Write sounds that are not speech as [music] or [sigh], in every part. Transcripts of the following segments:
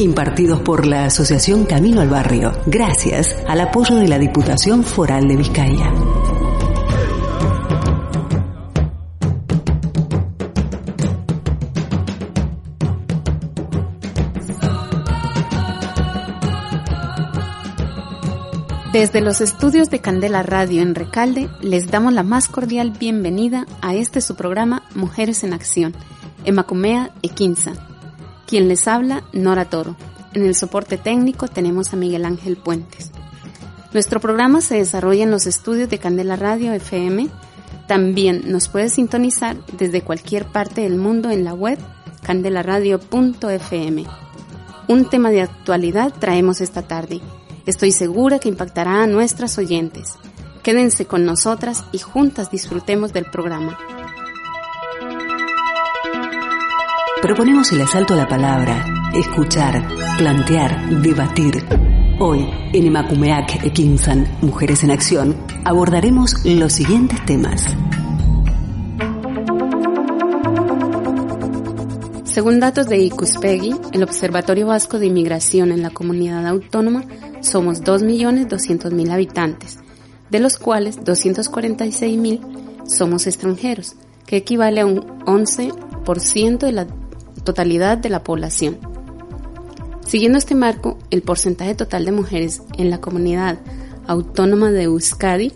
Impartidos por la Asociación Camino al Barrio, gracias al apoyo de la Diputación Foral de Vizcaya. Desde los estudios de Candela Radio en Recalde, les damos la más cordial bienvenida a este su programa Mujeres en Acción, Emacumea Equinza. Quien les habla, Nora Toro. En el soporte técnico tenemos a Miguel Ángel Puentes. Nuestro programa se desarrolla en los estudios de Candela Radio FM. También nos puede sintonizar desde cualquier parte del mundo en la web candelaradio.fm. Un tema de actualidad traemos esta tarde Estoy segura que impactará a nuestras oyentes. Quédense con nosotras y juntas disfrutemos del programa. Proponemos el asalto a la palabra, escuchar, plantear, debatir. Hoy, en Emakumeak Ekinsan, Mujeres en Acción, abordaremos los siguientes temas. Según datos de ICUSPEGI, el Observatorio Vasco de Inmigración en la Comunidad Autónoma somos 2.200.000 habitantes, de los cuales 246.000 somos extranjeros, que equivale a un 11% de la totalidad de la población. Siguiendo este marco, el porcentaje total de mujeres en la comunidad autónoma de Euskadi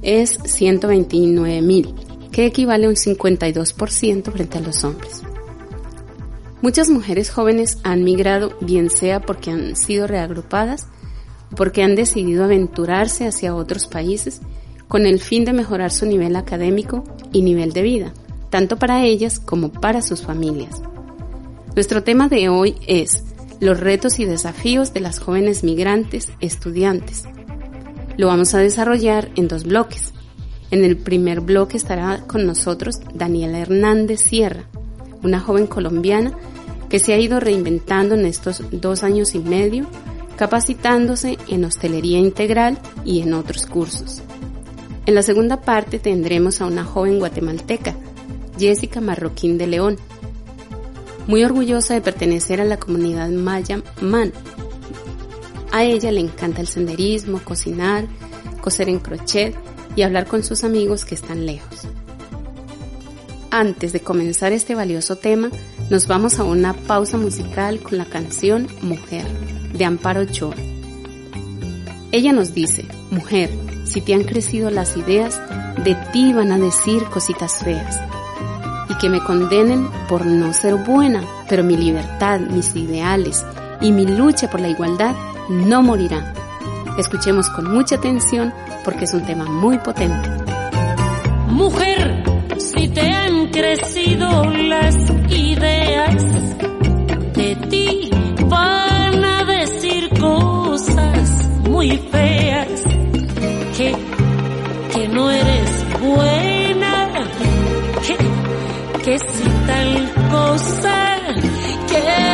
es 129.000, que equivale a un 52% frente a los hombres. Muchas mujeres jóvenes han migrado bien sea porque han sido reagrupadas porque han decidido aventurarse hacia otros países con el fin de mejorar su nivel académico y nivel de vida, tanto para ellas como para sus familias. Nuestro tema de hoy es los retos y desafíos de las jóvenes migrantes estudiantes. Lo vamos a desarrollar en dos bloques. En el primer bloque estará con nosotros Daniela Hernández Sierra, una joven colombiana que se ha ido reinventando en estos dos años y medio capacitándose en hostelería integral y en otros cursos. En la segunda parte tendremos a una joven guatemalteca, Jessica Marroquín de León, muy orgullosa de pertenecer a la comunidad maya Man. A ella le encanta el senderismo, cocinar, coser en crochet y hablar con sus amigos que están lejos. Antes de comenzar este valioso tema, nos vamos a una pausa musical con la canción Mujer de Amparo Ochoa. Ella nos dice, mujer, si te han crecido las ideas, de ti van a decir cositas feas. Que me condenen por no ser buena, pero mi libertad, mis ideales y mi lucha por la igualdad no morirán. Escuchemos con mucha atención porque es un tema muy potente. Mujer, si te han crecido las ideas, de ti van a decir cosas muy feas, que, que no eres buena, que si tal cosa, que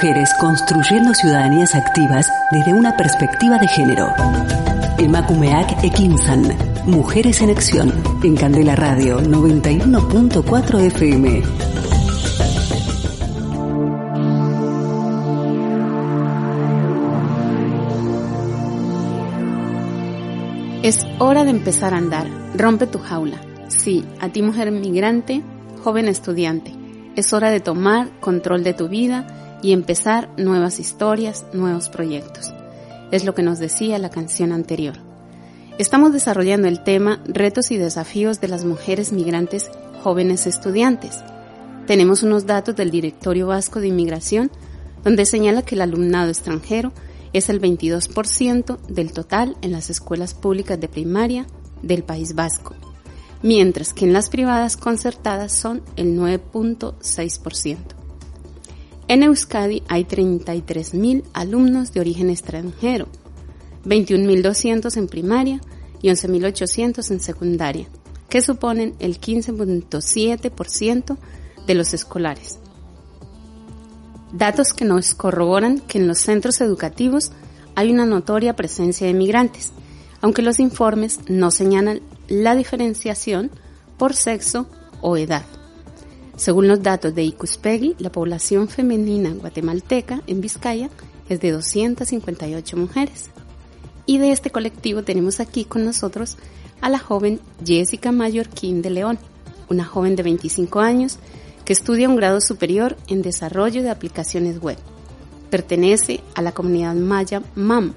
Mujeres construyendo ciudadanías activas desde una perspectiva de género. Emakumeak Ekinsan. Mujeres en Acción. En Candela Radio 91.4 FM. Es hora de empezar a andar. Rompe tu jaula. Sí, a ti mujer migrante, joven estudiante. Es hora de tomar control de tu vida y empezar nuevas historias, nuevos proyectos. Es lo que nos decía la canción anterior. Estamos desarrollando el tema Retos y desafíos de las mujeres migrantes jóvenes estudiantes. Tenemos unos datos del Directorio Vasco de Inmigración donde señala que el alumnado extranjero es el 22% del total en las escuelas públicas de primaria del País Vasco, mientras que en las privadas concertadas son el 9.6%. En Euskadi hay 33.000 alumnos de origen extranjero, 21.200 en primaria y 11.800 en secundaria, que suponen el 15.7% de los escolares datos que nos corroboran que en los centros educativos hay una notoria presencia de migrantes, aunque los informes no señalan la diferenciación por sexo o edad. Según los datos de Icuspegui, la población femenina guatemalteca en Vizcaya es de 258 mujeres. Y de este colectivo tenemos aquí con nosotros a la joven Jessica Mallorquín de León, una joven de 25 años que estudia un grado superior en desarrollo de aplicaciones web. Pertenece a la comunidad maya MAM.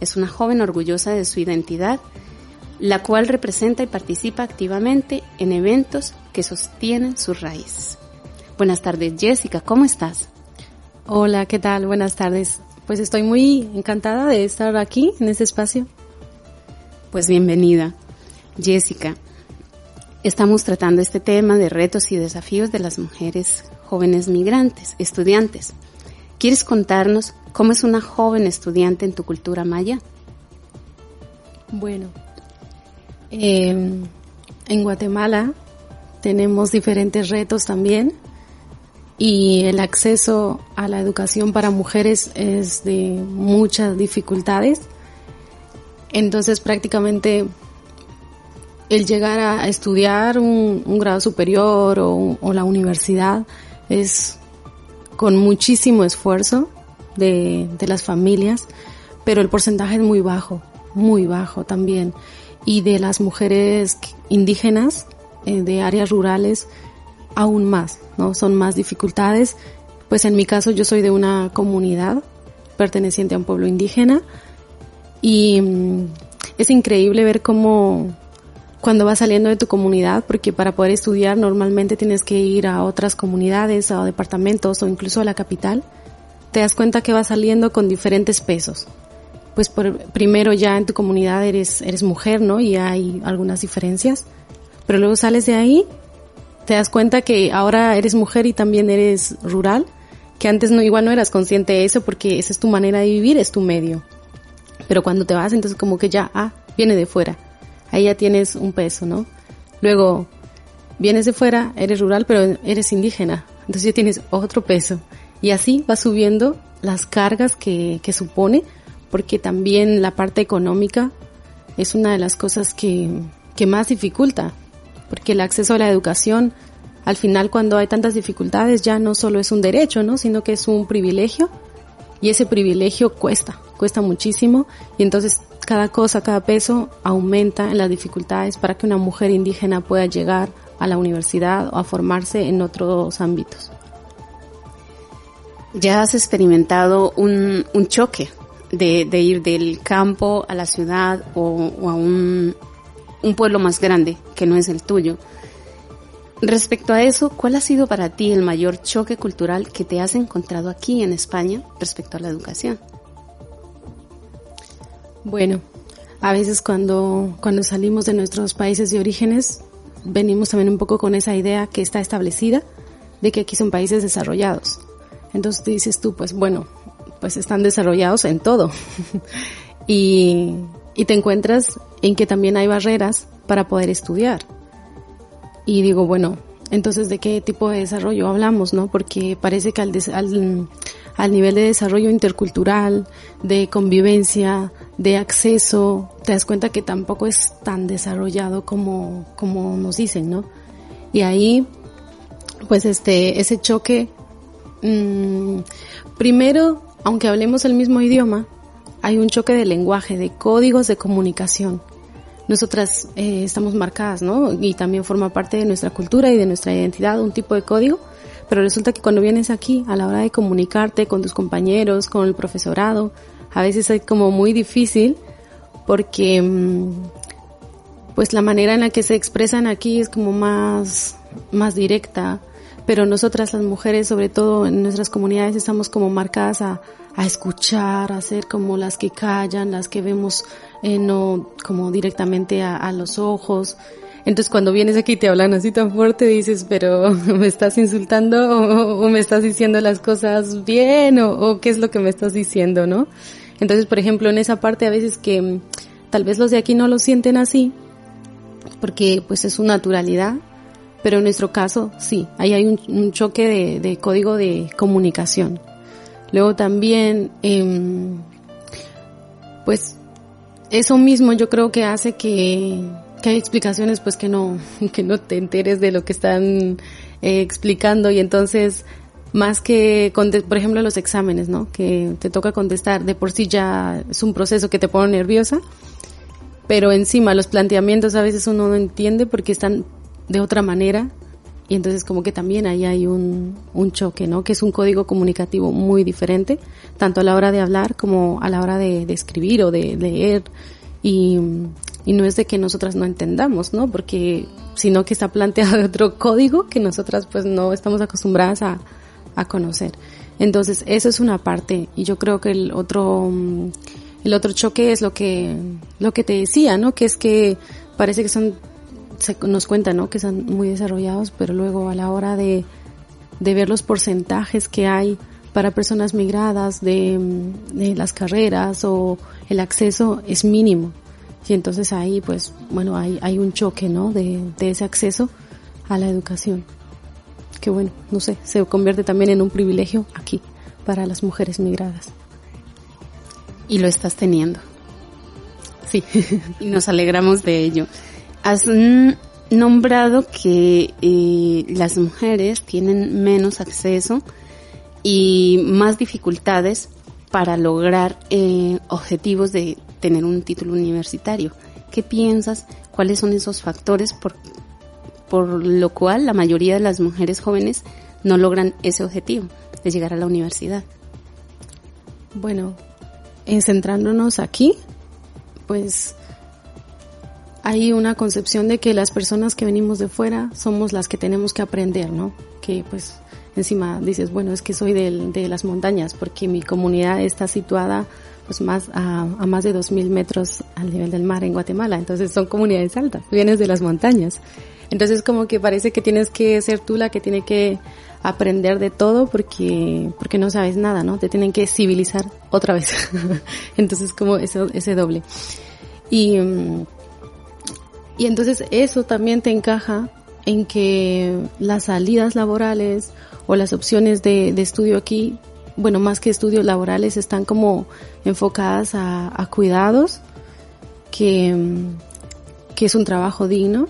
Es una joven orgullosa de su identidad, la cual representa y participa activamente en eventos que sostienen sus raíces. Buenas tardes, Jessica, ¿cómo estás? Hola, ¿qué tal? Buenas tardes. Pues estoy muy encantada de estar aquí en este espacio. Pues bienvenida, Jessica. Estamos tratando este tema de retos y desafíos de las mujeres jóvenes migrantes, estudiantes. ¿Quieres contarnos cómo es una joven estudiante en tu cultura maya? Bueno, em, en Guatemala tenemos diferentes retos también y el acceso a la educación para mujeres es de muchas dificultades. Entonces prácticamente el llegar a estudiar un, grado superior o, la universidad es con muchísimo esfuerzo de, las familias, pero el porcentaje es muy bajo, muy bajo también. Y de las mujeres indígenas de áreas rurales, aún más, ¿no? Son más dificultades. Pues en mi caso yo soy de una comunidad perteneciente a un pueblo indígena y mm, es increíble ver cómo cuando vas saliendo de tu comunidad, porque para poder estudiar normalmente tienes que ir a otras comunidades o departamentos o incluso a la capital, te das cuenta que vas saliendo con diferentes pesos. Pues por, primero ya en tu comunidad eres, eres mujer, ¿no? Y hay algunas diferencias. Pero luego sales de ahí, te das cuenta que ahora eres mujer y también eres rural, que antes no, igual no eras consciente de eso porque esa es tu manera de vivir, es tu medio. Pero cuando te vas, entonces como que ya, ah, viene de fuera ahí ya tienes un peso, ¿no? Luego, vienes de fuera, eres rural, pero eres indígena, entonces ya tienes otro peso. Y así va subiendo las cargas que, que supone, porque también la parte económica es una de las cosas que, que más dificulta, porque el acceso a la educación, al final cuando hay tantas dificultades ya no solo es un derecho, ¿no? sino que es un privilegio y ese privilegio cuesta, cuesta muchísimo y entonces cada cosa, cada peso aumenta en las dificultades para que una mujer indígena pueda llegar a la universidad o a formarse en otros ámbitos. Ya has experimentado un, choque de, ir del campo a la ciudad o, a un, un pueblo más grande que no es el tuyo. Respecto a eso, ¿cuál ha sido para ti el mayor choque cultural que te has encontrado aquí en España respecto a la educación? Bueno, a veces cuando, cuando salimos de nuestros países de orígenes, venimos también un poco con esa idea que está establecida de que aquí son países desarrollados. Entonces dices tú, pues bueno, pues están desarrollados en todo. [laughs] y, y te encuentras en que también hay barreras para poder estudiar. Y digo, bueno, entonces, ¿de qué tipo de desarrollo hablamos, no? Porque parece que al, al, al, nivel de desarrollo intercultural, de convivencia, de acceso, te das cuenta que tampoco es tan desarrollado como, como nos dicen, ¿no? Y ahí, pues este, ese choque, mmm, primero, aunque hablemos el mismo idioma, hay un choque de lenguaje, de códigos de comunicación. Nosotras eh, estamos marcadas, ¿no? Y también forma parte de nuestra cultura y de nuestra identidad un tipo de código, pero resulta que cuando vienes aquí, a la hora de comunicarte con tus compañeros, con el profesorado, a veces es como muy difícil porque mm, pues la manera en la que se expresan aquí es como más, más directa, pero nosotras las mujeres, sobre todo en nuestras comunidades, estamos como marcadas a, a escuchar, a ser como las que callan, las que vemos eh, no como directamente a, los ojos. Entonces cuando vienes aquí y te hablan así tan fuerte dices, pero [laughs] me estás insultando o, me estás diciendo las cosas bien o, qué es lo que me estás diciendo, ¿no? Entonces, por ejemplo, en esa parte a veces que mm, tal vez los de aquí no lo sienten así, porque pues es su naturalidad, pero en nuestro caso sí, ahí hay un, choque de, de, código de comunicación. Luego también, eh, pues eso mismo yo creo que hace que, que hay explicaciones pues que no, [laughs] que no te enteres de lo que están eh, explicando y entonces más que, por ejemplo, los exámenes, ¿no? Que te toca contestar, de por sí ya es un proceso que te pone nerviosa, pero encima los planteamientos a veces uno no entiende porque están de otra manera y entonces como que también ahí hay un, un choque, ¿no? Que es un código comunicativo muy diferente, tanto a la hora de hablar como a la hora de, de escribir o de leer. Y, y, no es de que nosotras no entendamos, ¿no? Porque, sino que está planteado [laughs] otro código que nosotras pues no estamos acostumbradas a, a conocer. Entonces, eso es una parte. Y yo creo que el otro, el otro choque es lo que, lo que te decía, ¿no? Que es que parece que son se nos cuenta, ¿no? Que están muy desarrollados, pero luego a la hora de, de ver los porcentajes que hay para personas migradas de, de, las carreras o el acceso es mínimo. Y entonces ahí, pues, bueno, hay, hay un choque, ¿no? De, de ese acceso a la educación. Que bueno, no sé, se convierte también en un privilegio aquí para las mujeres migradas. Y lo estás teniendo. Sí. [laughs] y nos alegramos de ello. Has nombrado que eh, las mujeres tienen menos acceso y más dificultades para lograr eh, objetivos de tener un título universitario. ¿Qué piensas? ¿Cuáles son esos factores por, por lo cual la mayoría de las mujeres jóvenes no logran ese objetivo de llegar a la universidad? Bueno, en centrándonos aquí, pues hay una concepción de que las personas que venimos de fuera somos las que tenemos que aprender, ¿no? Que pues encima dices, bueno, es que soy de las montañas porque mi comunidad está situada pues más a, a más de 2.000 metros al nivel del mar en Guatemala, entonces son comunidades altas, vienes de las montañas. Entonces como que parece que tienes que ser tú la que tiene que aprender de todo porque, porque no sabes nada, ¿no? Te tienen que civilizar otra vez. [laughs] entonces como eso, ese doble. Y, mm, y entonces eso también te encaja en que las salidas laborales o las opciones de, estudio aquí, bueno, más que estudios laborales, están como enfocadas a, cuidados, que, que es un trabajo digno.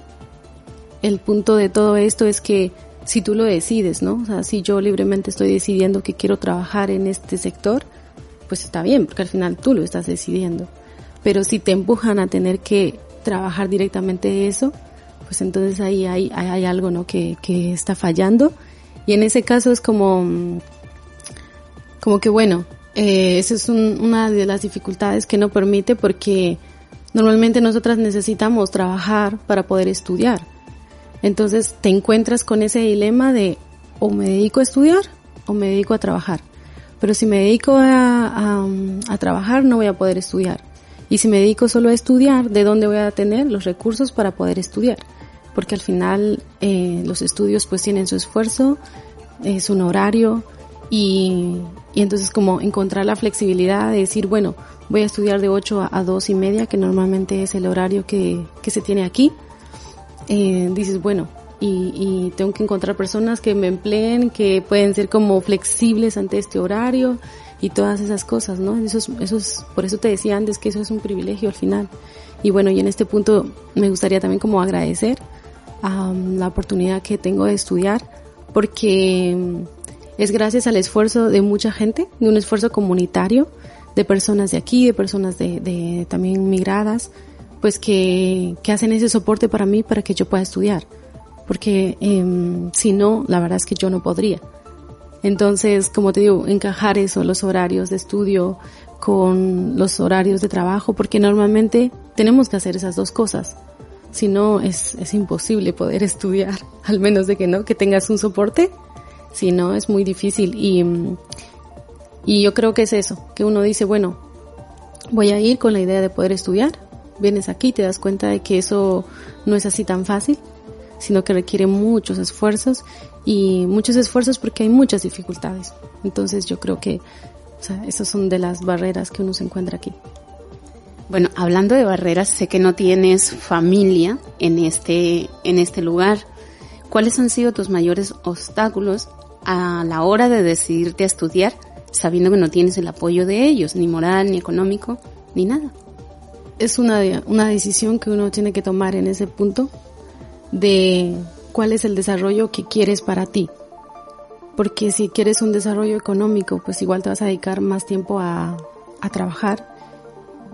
El punto de todo esto es que si tú lo decides, ¿no? O sea, si yo libremente estoy decidiendo que quiero trabajar en este sector, pues está bien, porque al final tú lo estás decidiendo. Pero si te empujan a tener que trabajar directamente eso, pues entonces ahí hay, hay, algo, ¿no? Que, que está fallando. Y en ese caso es como, como que bueno, eh, esa es una de las dificultades que no permite porque normalmente nosotras necesitamos trabajar para poder estudiar. Entonces te encuentras con ese dilema de o me dedico a estudiar o me dedico a trabajar. Pero si me dedico a, a, a trabajar no voy a poder estudiar. Y si me dedico solo a estudiar, ¿de dónde voy a tener los recursos para poder estudiar? Porque al final eh, los estudios pues tienen su esfuerzo, es un horario y, y, entonces como encontrar la flexibilidad de decir, bueno, voy a estudiar de 8 a, 2 y media, que normalmente es el horario que, que se tiene aquí. Eh, dices, bueno, y, tengo que encontrar personas que me empleen, que pueden ser como flexibles ante este horario y todas esas cosas, ¿no? Eso es, eso es, por eso te decía antes que eso es un privilegio al final. Y bueno, y en este punto me gustaría también como agradecer um, la oportunidad que tengo de estudiar, porque um, es gracias al esfuerzo de mucha gente, de un esfuerzo comunitario, de personas de aquí, de personas de, de también migradas, pues que, que hacen ese soporte para mí para que yo pueda estudiar porque eh, si no, la verdad es que yo no podría. Entonces, como te digo, encajar eso, los horarios de estudio con los horarios de trabajo, porque normalmente tenemos que hacer esas dos cosas. Si no, es, es imposible poder [laughs] estudiar, al menos de que no, que tengas un soporte. Si no, es muy difícil. Y, y yo creo que es eso, que uno dice, bueno, voy a ir con la idea de poder estudiar. Vienes aquí, te das cuenta de que eso no es así tan fácil sino que requiere muchos esfuerzos y muchos esfuerzos porque hay muchas dificultades. Entonces yo creo que o sea, esas son de las barreras que uno se encuentra aquí. Bueno, hablando de barreras, sé que no tienes familia en este, en este lugar. ¿Cuáles han sido tus mayores obstáculos a la hora de decidirte a estudiar sabiendo que no tienes el apoyo de ellos, ni moral, ni económico, ni nada? Es una, una decisión que uno tiene que tomar en ese punto de cuál es el desarrollo que quieres para ti. Porque si quieres un desarrollo económico, pues igual te vas a dedicar más tiempo a, a trabajar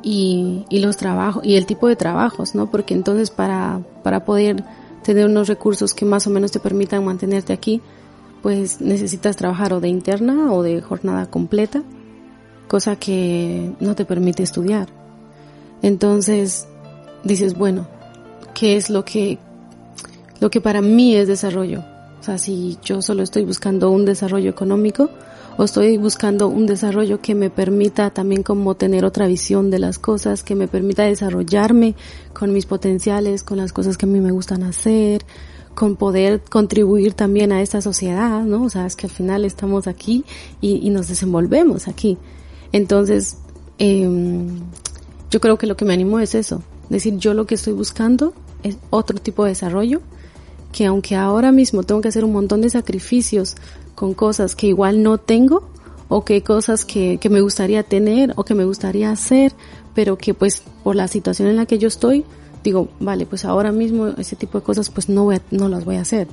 y, y, los trabajos y el tipo de trabajos, ¿no? Porque entonces para, para poder tener unos recursos que más o menos te permitan mantenerte aquí, pues necesitas trabajar o de interna o de jornada completa, cosa que no te permite estudiar. Entonces dices, bueno, ¿qué es lo que lo que para mí es desarrollo. O sea, si yo solo estoy buscando un desarrollo económico o estoy buscando un desarrollo que me permita también como tener otra visión de las cosas, que me permita desarrollarme con mis potenciales, con las cosas que a mí me gustan hacer, con poder contribuir también a esta sociedad, ¿no? O sea, es que al final estamos aquí y, nos desenvolvemos aquí. Entonces, eh, yo creo que lo que me animo es eso, decir, yo lo que estoy buscando es otro tipo de desarrollo que aunque ahora mismo tengo que hacer un montón de sacrificios con cosas que igual no tengo, o que cosas que, que me gustaría tener o que me gustaría hacer, pero que pues por la situación en la que yo estoy, digo, vale, pues ahora mismo ese tipo de cosas pues no, voy no las voy a hacer.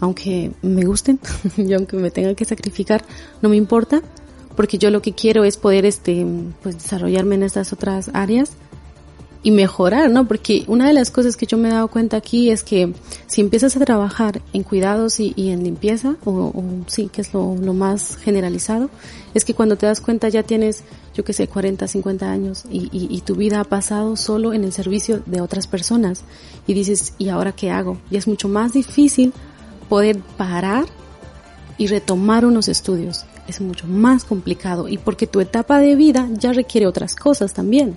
Aunque me gusten [laughs] y aunque me tenga que sacrificar, no me importa, porque yo lo que quiero es poder este, pues desarrollarme en estas otras áreas y mejorar, ¿no? Porque una de las cosas que yo me he dado cuenta aquí es que si empiezas a trabajar en cuidados y, en limpieza, o, sí, que es lo, más generalizado, es que cuando te das cuenta ya tienes, yo que sé, 40, 50 años y, y, tu vida ha pasado solo en el servicio de otras personas y dices, ¿y ahora qué hago? Y es mucho más difícil poder parar y retomar unos estudios. Es mucho más complicado y porque tu etapa de vida ya requiere otras cosas también.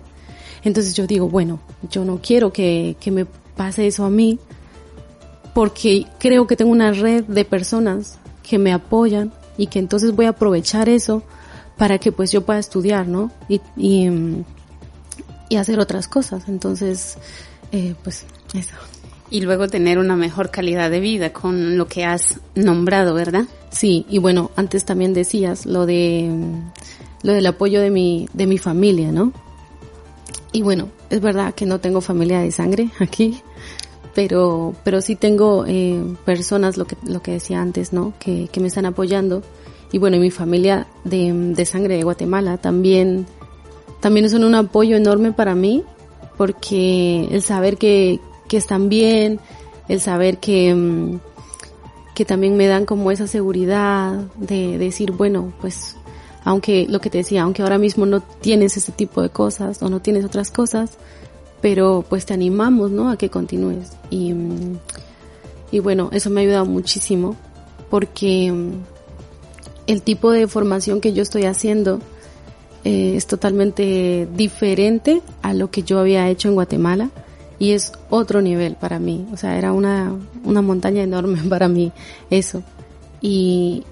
Entonces yo digo, bueno, yo no quiero que, que me pase eso a mí porque creo que tengo una red de personas que me apoyan y que entonces voy a aprovechar eso para que pues yo pueda estudiar, ¿no? Y, y, y hacer otras cosas. Entonces, eh, pues eso. Y luego tener una mejor calidad de vida con lo que has nombrado, ¿verdad? Sí, y bueno, antes también decías lo de lo del apoyo de mi de mi familia, ¿no? Y bueno, es verdad que no tengo familia de sangre [laughs] aquí, pero, pero sí tengo eh, personas, lo que, lo que decía antes, ¿no? Que, que me están apoyando. Y bueno, y mi familia de, de sangre de Guatemala también, también un apoyo enorme para mí, porque el saber que, que están bien, el saber que, mm, que también me dan como esa seguridad de decir, bueno, pues aunque lo que te decía, aunque ahora mismo no tienes ese tipo de cosas o no tienes otras cosas, pero pues te animamos, ¿no? A que continúes. Y, y bueno, eso me ha ayudado muchísimo porque mm, el tipo de formación que yo estoy haciendo eh, es totalmente diferente a lo que yo había hecho en Guatemala y es otro nivel para mí. O sea, era una, una montaña enorme [laughs] para mí eso. Y,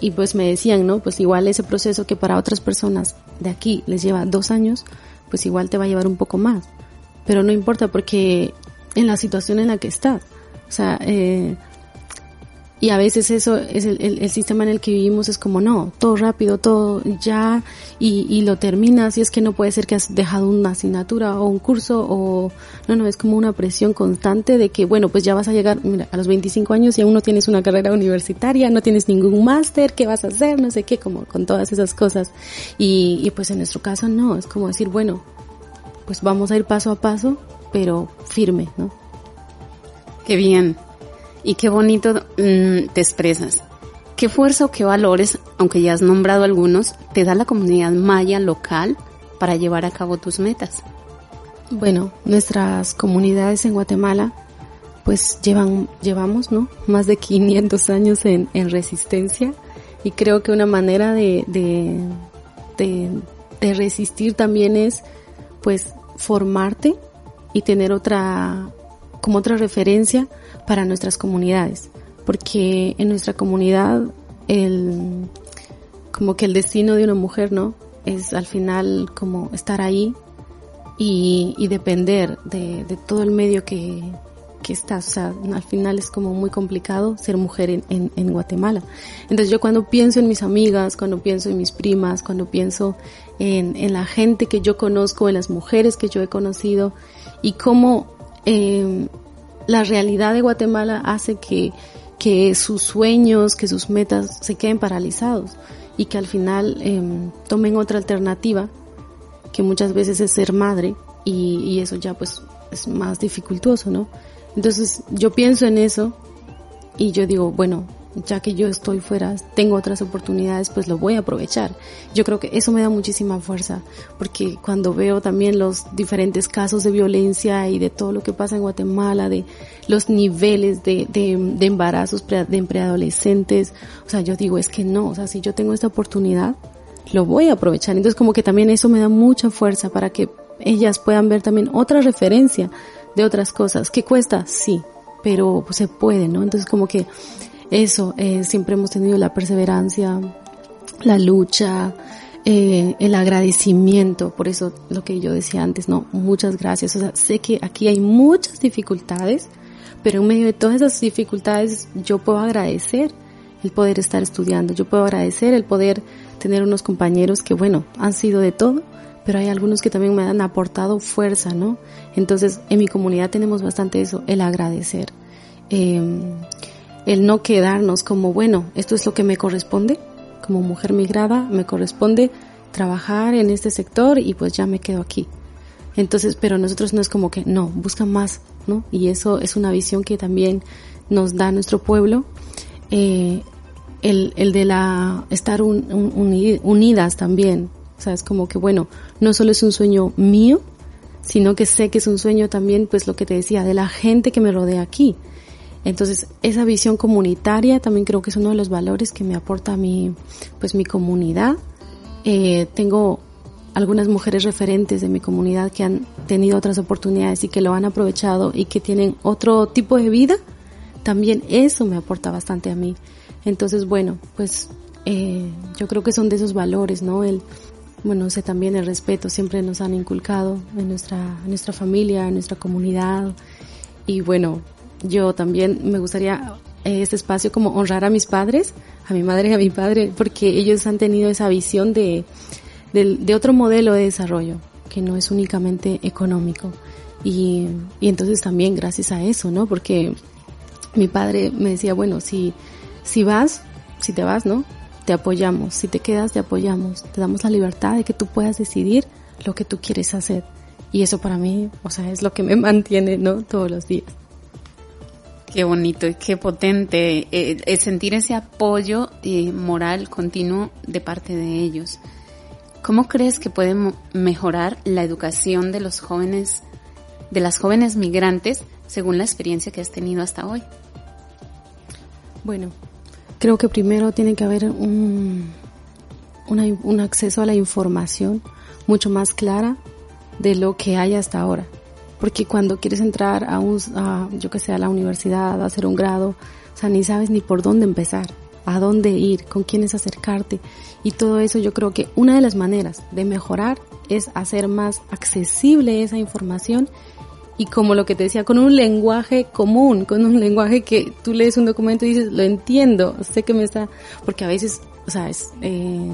y pues me decían, ¿no? Pues igual ese proceso que para otras personas de aquí les lleva dos años, pues igual te va a llevar un poco más. Pero no importa porque en la situación en la que estás, O sea, eh, y a veces eso es el, el, sistema en el que vivimos es como no, todo rápido, todo ya y, y, lo terminas y es que no puede ser que has dejado una asignatura o un curso o no, no, es como una presión constante de que bueno, pues ya vas a llegar, mira, a los 25 años y aún no tienes una carrera universitaria, no tienes ningún máster, ¿qué vas a hacer? No sé qué, como con todas esas cosas. Y, y pues en nuestro caso no, es como decir, bueno, pues vamos a ir paso a paso, pero firme, ¿no? Qué bien. Y qué bonito mm, te expresas. ¿Qué fuerza o qué valores, aunque ya has nombrado algunos, te da la comunidad maya local para llevar a cabo tus metas? Bueno, nuestras comunidades en Guatemala pues llevan, llevamos, ¿no? Más de 500 años en, en resistencia y creo que una manera de, de, de resistir también es pues formarte y tener otra, como otra referencia para nuestras comunidades, porque en nuestra comunidad el como que el destino de una mujer, ¿no? Es al final como estar ahí y, y depender de, de, todo el medio que, que estás. O sea, al final es como muy complicado ser mujer en, en, en, Guatemala. Entonces yo cuando pienso en mis amigas, cuando pienso en mis primas, cuando pienso en, en la gente que yo conozco, en las mujeres que yo he conocido y cómo eh, la realidad de Guatemala hace que, que sus sueños, que sus metas se queden paralizados y que al final eh, tomen otra alternativa, que muchas veces es ser madre y, y eso ya pues es más dificultoso, ¿no? Entonces yo pienso en eso y yo digo, bueno, ya que yo estoy fuera, tengo otras oportunidades, pues lo voy a aprovechar. Yo creo que eso me da muchísima fuerza, porque cuando veo también los diferentes casos de violencia y de todo lo que pasa en Guatemala, de los niveles de, de, embarazos de preadolescentes, o sea, yo digo, es que no, o sea, si yo tengo esta oportunidad, lo voy a aprovechar. Entonces como que también eso me da mucha fuerza para que ellas puedan ver también otra referencia de otras cosas. ¿Qué cuesta? Sí, pero se puede, ¿no? Entonces como que eso, eh, siempre hemos tenido la perseverancia, la lucha, eh, el agradecimiento, por eso lo que yo decía antes, no, muchas gracias. O sea, sé que aquí hay muchas dificultades, pero en medio de todas esas dificultades yo puedo agradecer el poder estar estudiando, yo puedo agradecer el poder tener unos compañeros que, bueno, han sido de todo, pero hay algunos que también me han aportado fuerza, ¿no? Entonces, en mi comunidad tenemos bastante eso, el agradecer. Eh, el no quedarnos como, bueno, esto es lo que me corresponde, como mujer migrada, me corresponde trabajar en este sector y pues ya me quedo aquí. Entonces, pero nosotros no es como que, no, busca más, ¿no? Y eso es una visión que también nos da nuestro pueblo, eh, el, el de la, estar un, un, unidas también. O sea, es como que, bueno, no solo es un sueño mío, sino que sé que es un sueño también, pues lo que te decía, de la gente que me rodea aquí. Entonces, esa visión comunitaria también creo que es uno de los valores que me aporta mi, pues mi comunidad. Eh, tengo algunas mujeres referentes de mi comunidad que han tenido otras oportunidades y que lo han aprovechado y que tienen otro tipo de vida. También eso me aporta bastante a mí. Entonces, bueno, pues eh, yo creo que son de esos valores, ¿no? El, bueno, sé también el respeto siempre nos han inculcado en nuestra, en nuestra familia, en nuestra comunidad. Y bueno, yo también me gustaría eh, este espacio como honrar a mis padres, a mi madre y a mi padre, porque ellos han tenido esa visión de, de, otro modelo de desarrollo, que no es únicamente económico. Y, y entonces también gracias a eso, ¿no? Porque mi padre me decía, bueno, si, si vas, si te vas, ¿no? Te apoyamos, si te quedas, te apoyamos, te damos la libertad de que tú puedas decidir lo que tú quieres hacer. Y eso para mí, o sea, es lo que me [laughs] mantiene, ¿no? Todos los días. Qué bonito y qué potente eh, sentir ese apoyo eh, moral continuo de parte de ellos. ¿Cómo crees que puede mejorar la educación de los jóvenes, de las jóvenes migrantes, según la experiencia que has tenido hasta hoy? Bueno, creo que primero tiene que haber un, un acceso a la información mucho más clara de lo que hay hasta ahora porque cuando quieres entrar a un, a, yo que sé, a la universidad, a hacer un grado, o sea, ni sabes ni por dónde empezar, a dónde ir, con quiénes acercarte. Y todo eso yo creo que una de las maneras de mejorar es hacer más accesible esa información. Y como lo que te decía, con un lenguaje común, con un lenguaje que tú lees un documento y dices, lo entiendo, sé que me está, porque a veces, o sea, es, eh,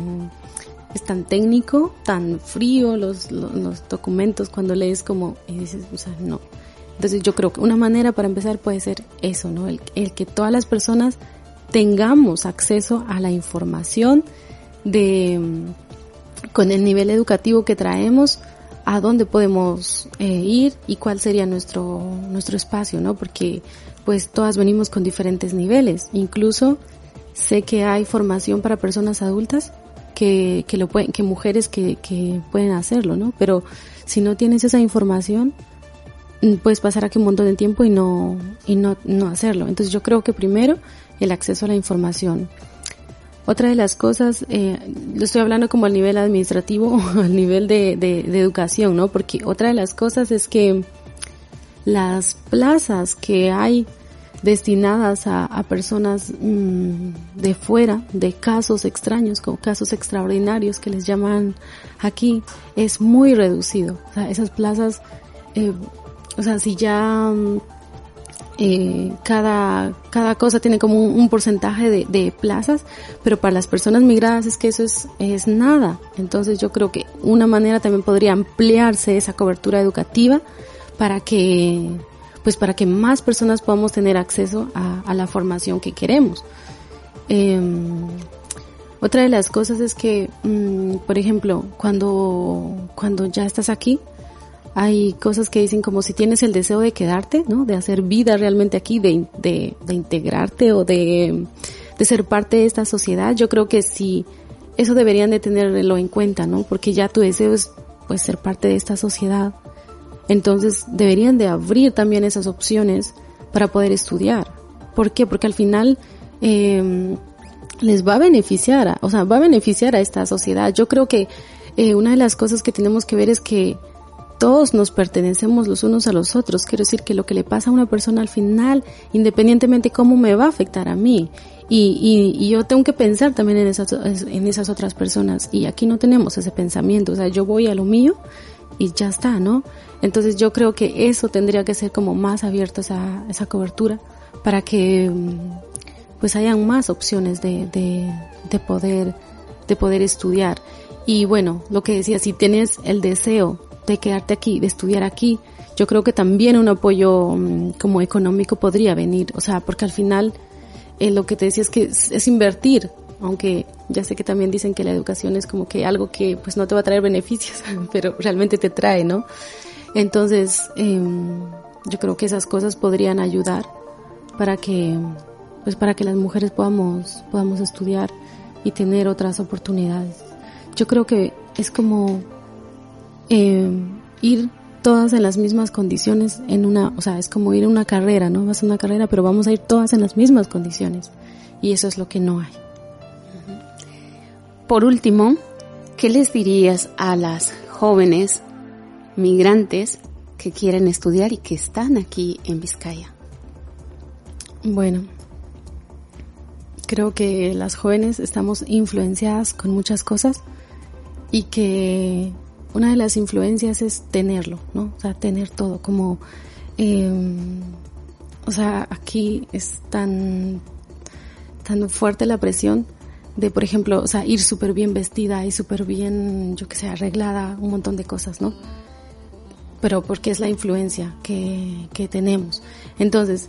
es tan técnico, tan frío los, los, documentos cuando lees como, y dices, o sea, no. Entonces yo creo que una manera para empezar puede ser eso, ¿no? El, que todas las personas tengamos acceso a la información de, con el nivel educativo que traemos, a dónde podemos eh, ir y cuál sería nuestro, nuestro espacio, ¿no? Porque pues todas venimos con diferentes niveles. Incluso sé que hay formación para personas adultas que, que lo pueden, que mujeres que, que pueden hacerlo, ¿no? Pero si no tienes esa información, mm, puedes pasar aquí un montón de tiempo y no, y no, no hacerlo. Entonces yo creo que primero el acceso a la información. Otra de las cosas, eh, estoy hablando como al nivel administrativo [laughs] o al nivel de, de, educación, ¿no? Porque otra de las cosas es que las plazas que hay destinadas a, a personas mmm, de fuera, de casos extraños, como casos extraordinarios que les llaman aquí, es muy reducido. O sea, esas plazas, eh, o sea, si ya eh, cada, cada cosa tiene como un, porcentaje de, de, plazas, pero para las personas migradas es que eso es, es nada. Entonces yo creo que una manera también podría ampliarse esa cobertura educativa para que, pues para que más personas podamos tener acceso a, la formación que queremos. Eh, otra de las cosas es que, mmm, por ejemplo, cuando, cuando ya estás aquí, hay cosas que dicen como si tienes el deseo de quedarte, ¿no? De hacer vida realmente aquí, de, de, de integrarte o de, de ser parte de esta sociedad. Yo creo que sí, eso deberían de tenerlo en cuenta, ¿no? Porque ya tu deseo es, pues, ser parte de esta sociedad. Entonces, deberían de abrir también esas opciones para poder estudiar. ¿Por qué? Porque al final, eh, les va a beneficiar, a, o sea, va a beneficiar a esta sociedad. Yo creo que eh, una de las cosas que tenemos que ver es que todos nos pertenecemos los unos a los otros. Quiero decir que lo que le pasa a una persona al final, independientemente cómo me va a afectar a mí. Y, y, y, yo tengo que pensar también en esas, en esas otras personas. Y aquí no tenemos ese pensamiento. O sea, yo voy a lo mío y ya está, ¿no? Entonces yo creo que eso tendría que ser como más abierto esa, esa cobertura para que pues hayan más opciones de, de, de poder, de poder estudiar. Y bueno, lo que decía, si tienes el deseo de quedarte aquí, de estudiar aquí, yo creo que también un apoyo um, como económico podría venir, o sea, porque al final eh, lo que te decía es que es, es, invertir, aunque ya sé que también dicen que la educación es como que algo que pues no te va a traer beneficios, [laughs] pero realmente te trae, ¿no? Entonces, eh, yo creo que esas cosas podrían ayudar para que pues para que las mujeres podamos podamos estudiar y tener otras oportunidades. Yo creo que es como eh, ir todas en las mismas condiciones en una, o sea, es como ir en una carrera, ¿no? Vas a una carrera, pero vamos a ir todas en las mismas condiciones. Y eso es lo que no hay. Por último, ¿qué les dirías a las jóvenes migrantes que quieren estudiar y que están aquí en Vizcaya? Bueno, creo que las jóvenes estamos influenciadas con muchas cosas y que una de las influencias es tenerlo, ¿no? O sea, tener todo, como, eh, o sea, aquí es tan, tan fuerte la presión de, por ejemplo, o sea, ir súper bien vestida y súper bien, yo que sé, arreglada, un montón de cosas, ¿no? Pero porque es la influencia que, que tenemos. Entonces,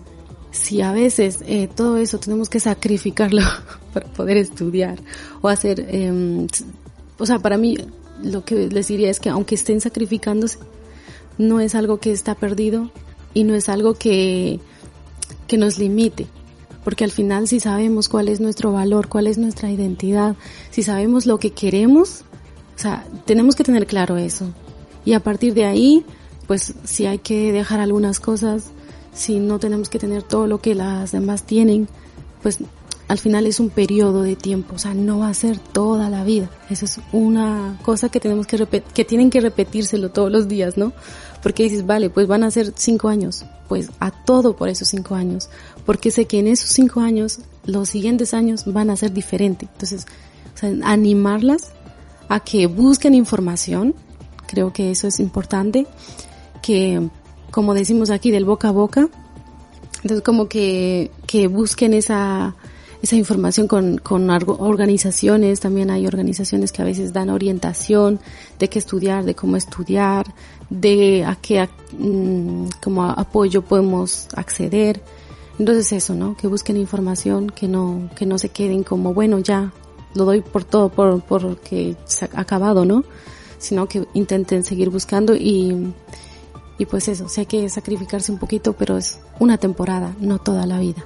si a veces eh, todo eso tenemos que sacrificarlo [laughs] para poder estudiar o hacer, eh, o sea, para mí lo que les diría es que aunque estén sacrificándose, no es algo que está perdido y no es algo que, que nos limite. Porque al final si sabemos cuál es nuestro valor, cuál es nuestra identidad, si sabemos lo que queremos, o sea, tenemos que tener claro eso. Y a partir de ahí, pues si hay que dejar algunas cosas, si no tenemos que tener todo lo que las demás tienen, pues al final es un periodo de tiempo, o sea, no va a ser toda la vida. Eso es una cosa que tenemos que que tienen que repetírselo todos los días, ¿no? Porque dices, vale, pues van a ser cinco años, pues a todo por esos cinco años, porque sé que en esos cinco años, los siguientes años van a ser diferentes. Entonces, animarlas a que busquen información, creo que eso es importante, que como decimos aquí, del boca a boca. Entonces como que, que busquen esa, esa información con, con organizaciones, también hay organizaciones que a veces dan orientación de qué estudiar, de cómo estudiar, de a qué mm, como apoyo podemos acceder. Entonces eso, ¿no? Que busquen información, que no, que no se queden como, bueno, ya, lo doy por todo, por, porque se ha acabado, ¿no? Sino que intenten seguir buscando y, y pues eso, sé que sacrificarse un poquito, pero es una temporada, no toda la vida.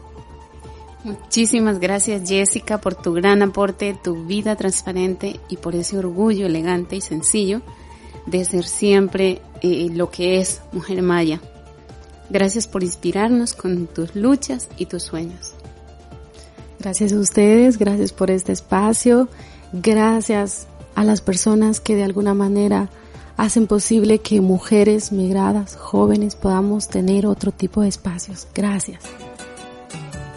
Muchísimas gracias Jessica por tu gran aporte, tu vida transparente y por ese orgullo elegante y sencillo de ser siempre eh, lo que es Mujer Maya. Gracias por inspirarnos con tus luchas y tus sueños. Gracias a ustedes, gracias por este espacio, gracias a las personas que de alguna manera hacen posible que mujeres migradas, jóvenes, podamos tener otro tipo de espacios. Gracias.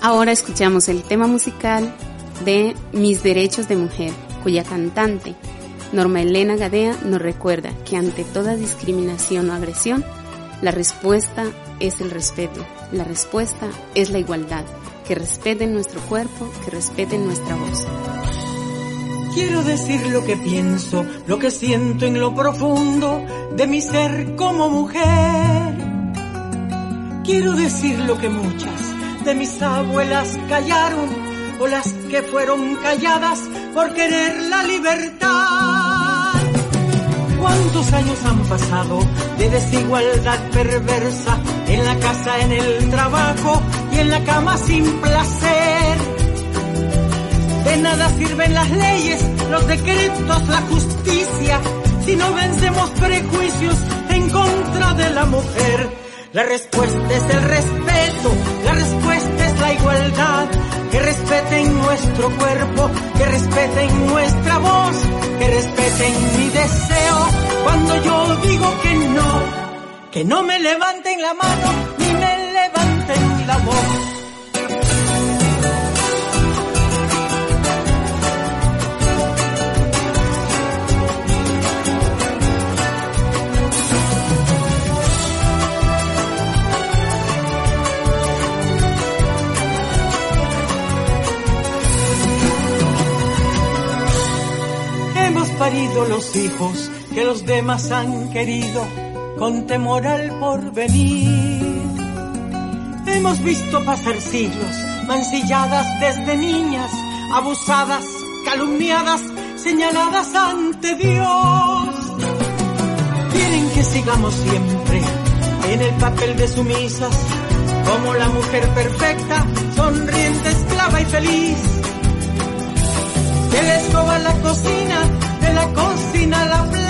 Ahora escuchamos el tema musical de Mis Derechos de Mujer, cuya cantante, Norma Elena Gadea, nos recuerda que ante toda discriminación o agresión, la respuesta es el respeto, la respuesta es la igualdad, que respeten nuestro cuerpo, que respeten nuestra voz. Quiero decir lo que pienso, lo que siento en lo profundo de mi ser como mujer. Quiero decir lo que muchas de mis abuelas callaron o las que fueron calladas por querer la libertad. ¿Cuántos años han pasado de desigualdad perversa en la casa, en el trabajo y en la cama sin placer? De nada sirven las leyes, los decretos, la justicia, si no vencemos prejuicios en contra de la mujer. La respuesta es el respeto, la respuesta es la igualdad. Que respeten nuestro cuerpo, que respeten nuestra voz, que respeten mi deseo. Cuando yo digo que no, que no me levanten la mano ni me levanten la voz. parido los hijos que los demás han querido con temor al porvenir. Hemos visto pasar siglos, mancilladas desde niñas, abusadas, calumniadas, señaladas ante Dios. Quieren que sigamos siempre en el papel de sumisas, como la mujer perfecta, sonriente, esclava y feliz. Que les escoba la cocina la cocina, la plancha,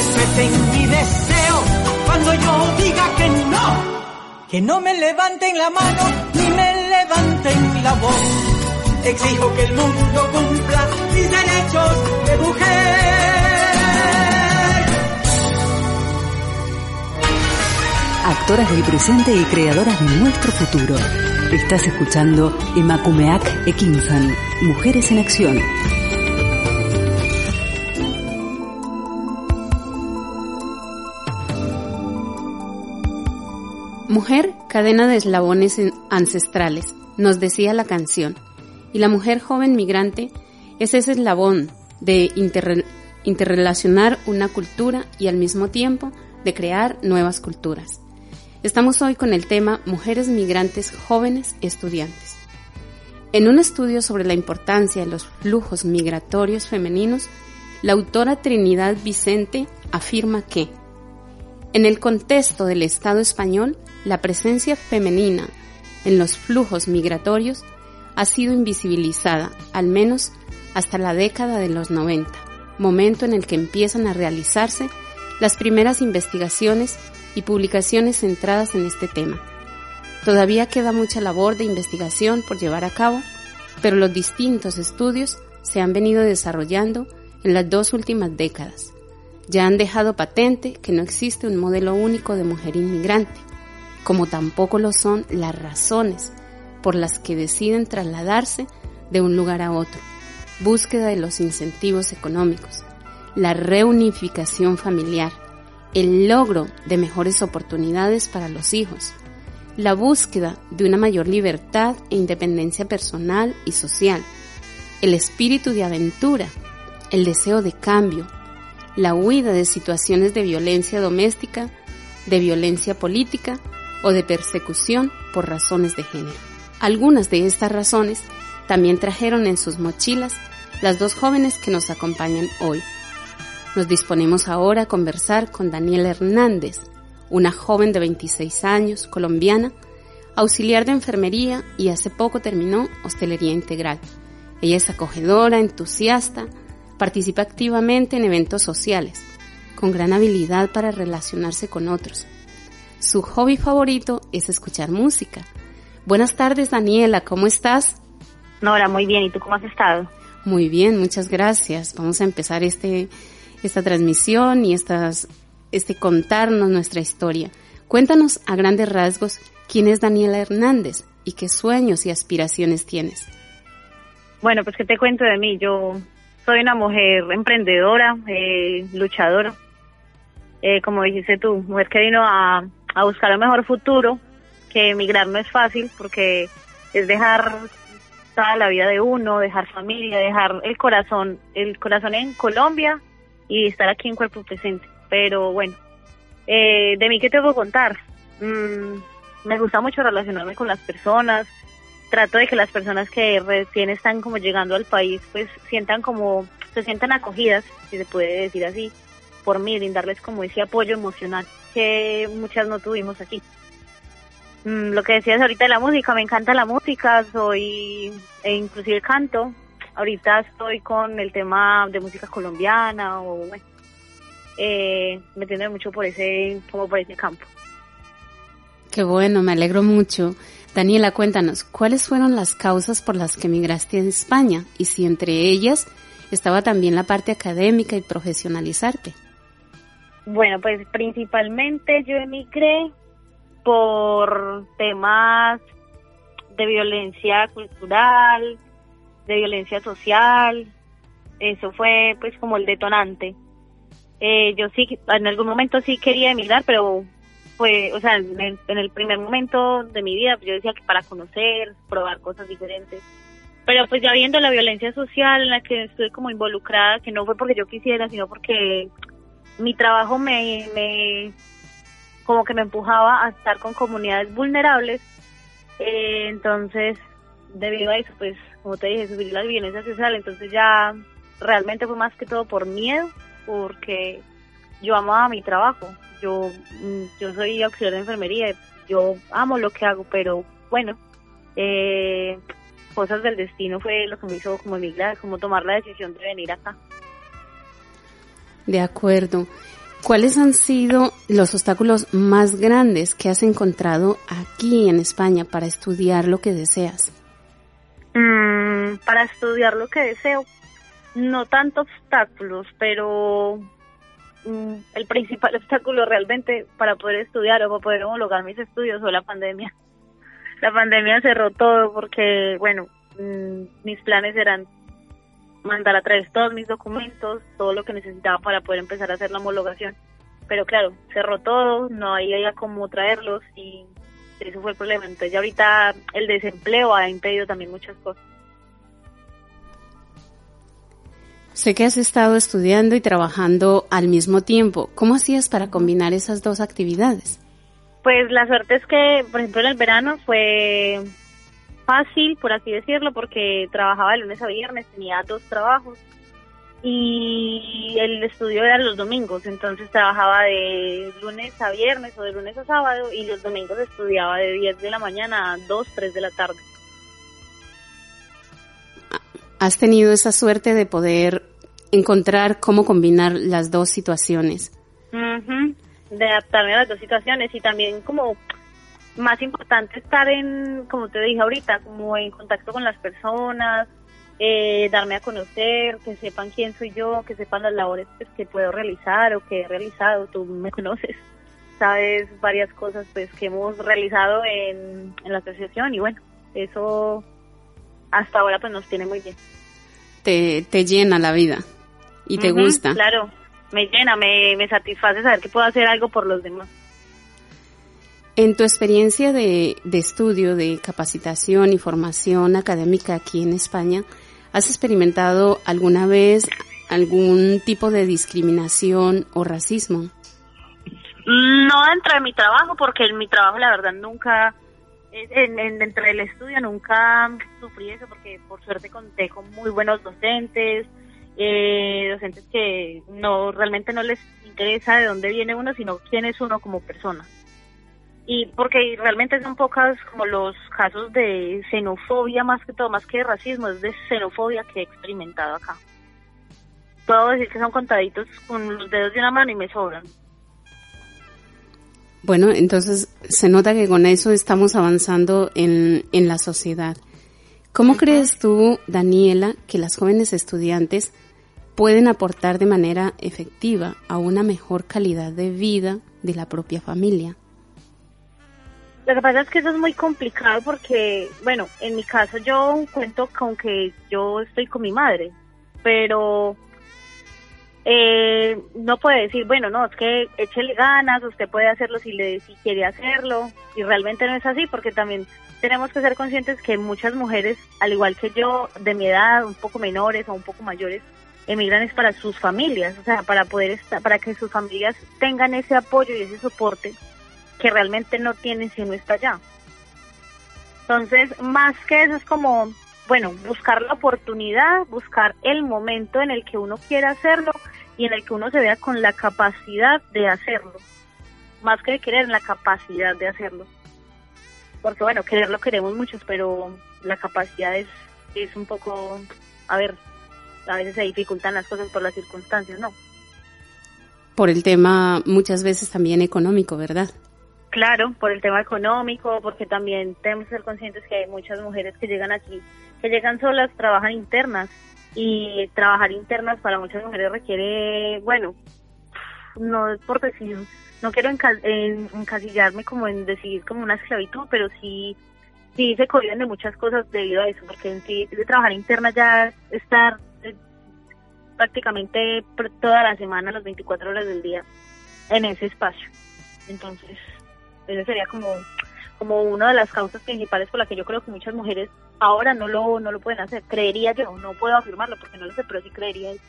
respeten mi deseo. Cuando yo diga que no, que no me levanten la mano ni me levanten la voz. Exijo que el mundo cumpla mis derechos de mujer. Actoras del presente y creadoras de nuestro futuro. Estás escuchando Emakumeak Ekinfan, Mujeres en Acción. Mujer, cadena de eslabones ancestrales, nos decía la canción. Y la mujer joven migrante es ese eslabón de interrelacionar una cultura y al mismo tiempo de crear nuevas culturas. Estamos hoy con el tema Mujeres migrantes jóvenes estudiantes. En un estudio sobre la importancia de los flujos migratorios femeninos, la autora Trinidad Vicente afirma que, en el contexto del Estado español, la presencia femenina en los flujos migratorios ha sido invisibilizada, al menos hasta la década de los 90, momento en el que empiezan a realizarse las primeras investigaciones y publicaciones centradas en este tema. Todavía queda mucha labor de investigación por llevar a cabo, pero los distintos estudios se han venido desarrollando en las dos últimas décadas. Ya han dejado patente que no existe un modelo único de mujer inmigrante, como tampoco lo son las razones por las que deciden trasladarse de un lugar a otro, búsqueda de los incentivos económicos, la reunificación familiar, el logro de mejores oportunidades para los hijos, la búsqueda de una mayor libertad e independencia personal y social, el espíritu de aventura, el deseo de cambio, la huida de situaciones de violencia doméstica, de violencia política o de persecución por razones de género. Algunas de estas razones también trajeron en sus mochilas las dos jóvenes que nos acompañan hoy. Nos disponemos ahora a conversar con Daniela Hernández, una joven de 26 años, colombiana, auxiliar de enfermería y hace poco terminó hostelería integral. Ella es acogedora, entusiasta, participa activamente en eventos sociales, con gran habilidad para relacionarse con otros. Su hobby favorito es escuchar música. Buenas tardes, Daniela, ¿cómo estás? Nora, muy bien. ¿Y tú cómo has estado? Muy bien, muchas gracias. Vamos a empezar este, esta transmisión y estas este contarnos nuestra historia. Cuéntanos a grandes rasgos quién es Daniela Hernández y qué sueños y aspiraciones tienes. Bueno, pues que te cuento de mí. Yo soy una mujer emprendedora, eh, luchadora. Eh, como dijiste tú, mujer que vino a, a buscar un mejor futuro, que emigrar no es fácil porque es dejar toda la vida de uno, dejar familia, dejar el corazón, el corazón en Colombia y estar aquí en cuerpo presente. Pero bueno, eh, de mí qué te puedo contar. Mm, me gusta mucho relacionarme con las personas, trato de que las personas que recién están como llegando al país pues sientan como, se sientan acogidas, si se puede decir así, por mí, brindarles como ese apoyo emocional que muchas no tuvimos aquí. Mm, lo que decías ahorita de la música, me encanta la música, soy, e inclusive canto, ahorita estoy con el tema de música colombiana o bueno, eh, metiéndome mucho por ese, como por ese campo. Qué bueno, me alegro mucho. Daniela, cuéntanos, ¿cuáles fueron las causas por las que emigraste a España? Y si entre ellas estaba también la parte académica y profesionalizarte. Bueno, pues principalmente yo emigré por temas de violencia cultural, de violencia social. Eso fue pues como el detonante. Eh, yo sí, en algún momento sí quería emigrar, pero fue, o sea, en el, primer momento de mi vida, yo decía que para conocer, probar cosas diferentes. Pero pues ya viendo la violencia social en la que estoy como involucrada, que no fue porque yo quisiera, sino porque mi trabajo me, me como que me empujaba a estar con comunidades vulnerables. Eh, entonces, debido a eso, pues, como te dije, subir la violencia social, entonces ya realmente fue más que todo por miedo porque yo amaba mi trabajo. Yo, mm, yo soy auxiliar de enfermería, yo amo lo que hago, pero bueno, eh, cosas del destino fue lo que me hizo como emigrar, como tomar la decisión de venir acá. De acuerdo. ¿Cuáles han sido los obstáculos más grandes que has encontrado aquí en España para estudiar lo que deseas? Mm, para estudiar lo que deseo, no tanto obstáculos, pero mm, el principal [laughs] obstáculo realmente para poder estudiar o para poder homologar mis estudios fue la pandemia. La pandemia cerró todo porque, bueno, mm, mis planes eran mandar a traer todos mis documentos, todo lo que necesitaba para poder empezar a hacer la homologación. Pero claro, cerró todo, no había cómo traerlos y eso fue el problema. Entonces ya ahorita el desempleo ha impedido también muchas cosas. Sé que has estado estudiando y trabajando al mismo tiempo. ¿Cómo hacías para combinar esas dos actividades? Pues la suerte es que, por ejemplo, en el verano fue fácil, por así decirlo, porque trabajaba de lunes a viernes, tenía dos trabajos y el estudio era los domingos, entonces trabajaba de lunes a viernes o de lunes a sábado y los domingos estudiaba de 10 de la mañana a 2, 3 de la tarde. ¿Has tenido esa suerte de poder encontrar cómo combinar las dos situaciones. de adaptarme a las dos situaciones y también como más importante estar en, como te dije ahorita, como en contacto con las personas, eh, darme a conocer, que sepan quién soy yo, que sepan las labores pues, que puedo realizar o que he realizado, tú me [laughs] conoces, sabes varias cosas pues que hemos realizado en, la asociación y bueno, eso hasta ahora pues nos tiene muy bien. Te, te llena la vida y te gusta. Claro, me llena, me, me satisface saber que puedo hacer algo por los demás. En tu experiencia de, de, estudio, de capacitación y formación académica aquí en España, ¿has experimentado alguna vez algún tipo de discriminación o racismo? No dentro de mi trabajo, porque en mi trabajo la verdad nunca, en, en, dentro del estudio nunca sufrí eso, porque por suerte conté con muy buenos docentes, eh, docentes que no realmente no les interesa de dónde viene uno, sino quién es uno como persona. Y porque realmente son pocas como los casos de xenofobia más que todo, más que de racismo, es de xenofobia que he experimentado acá. Puedo decir que son contaditos con los dedos de una mano y me sobran. Bueno, entonces se nota que con eso estamos avanzando en, en la sociedad. ¿Cómo crees tú, Daniela, que las jóvenes estudiantes pueden aportar de manera efectiva a una mejor calidad de vida de la propia familia? Lo que pasa es que eso es muy complicado porque, bueno, en mi caso yo cuento con que yo estoy con mi madre, pero eh, no puede decir, bueno, no, es que échele ganas, usted puede hacerlo si, le, si quiere hacerlo, y realmente no es así, porque también tenemos que ser conscientes que muchas mujeres, al igual que yo, de mi edad, un poco menores o un poco mayores, emigran es para sus familias, o sea, para poder estar, para que sus familias tengan ese apoyo y ese soporte que realmente no tienen si no está allá. Entonces, más que eso es como, bueno, buscar la oportunidad, buscar el momento en el que uno quiera hacerlo y en el que uno se vea con la capacidad de hacerlo. Más que de querer, la capacidad de hacerlo. Porque bueno, quererlo queremos muchos, pero la capacidad es, es un poco, a ver, a veces se dificultan las cosas por las circunstancias, ¿no? Por el tema muchas veces también económico, ¿verdad? Claro, por el tema económico, porque también tenemos que ser conscientes que hay muchas mujeres que llegan aquí, que llegan solas, trabajan internas, y trabajar internas para muchas mujeres requiere, bueno, no es por decir, no quiero encasillarme como en decir como una esclavitud, pero sí sí se cohiben de muchas cosas debido a eso, porque en sí de trabajar interna ya estar prácticamente toda la semana, las 24 horas del día, en ese espacio. Entonces, eso sería como, como una de las causas principales por las que yo creo que muchas mujeres ahora no lo, no lo pueden hacer. Creería yo, no puedo afirmarlo porque no lo sé, pero sí creería eso.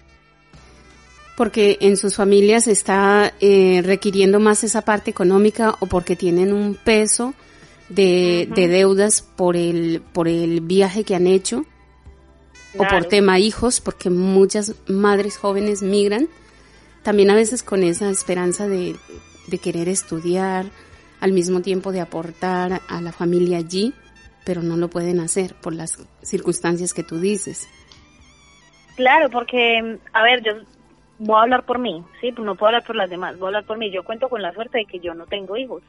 Porque en sus familias está eh, requiriendo más esa parte económica o porque tienen un peso de, de deudas por el, por el viaje que han hecho o por tema hijos, porque muchas madres jóvenes migran, también a veces con esa esperanza de, de querer estudiar, al mismo tiempo de aportar a la familia allí, pero no lo pueden hacer por las circunstancias que tú dices. Claro, porque, a ver, yo voy a hablar por mí, sí, no puedo hablar por las demás, voy a hablar por mí. Yo cuento con la suerte de que yo no tengo hijos,